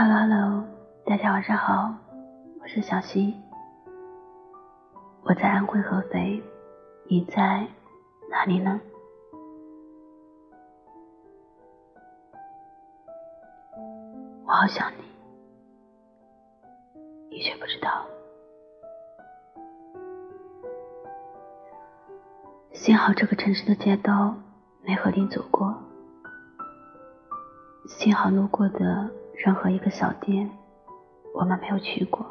Hello Hello，大家晚上好，我是小溪，我在安徽合肥，你在哪里呢？我好想你，你却不知道。幸好这个城市的街道没和你走过，幸好路过的任何一个小店我们没有去过，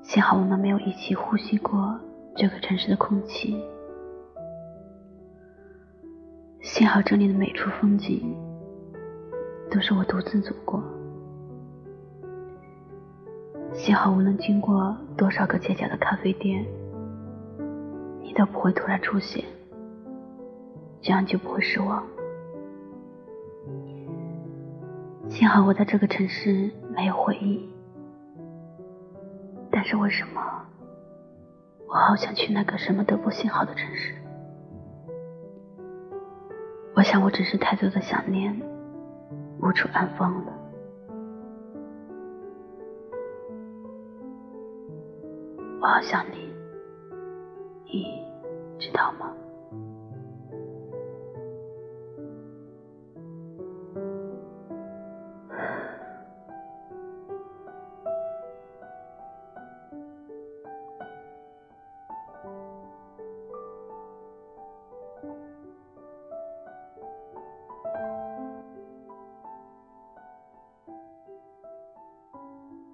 幸好我们没有一起呼吸过这个城市的空气，幸好这里的每处风景都是我独自走过，幸好无论经过多少个街角的咖啡店。你都不会突然出现，这样就不会失望。幸好我在这个城市没有回忆，但是为什么我好想去那个什么都不信号的城市？我想我只是太多的想念，无处安放了。我好想你。你知道吗？